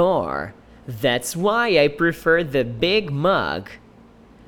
for. That's why I prefer the big mug.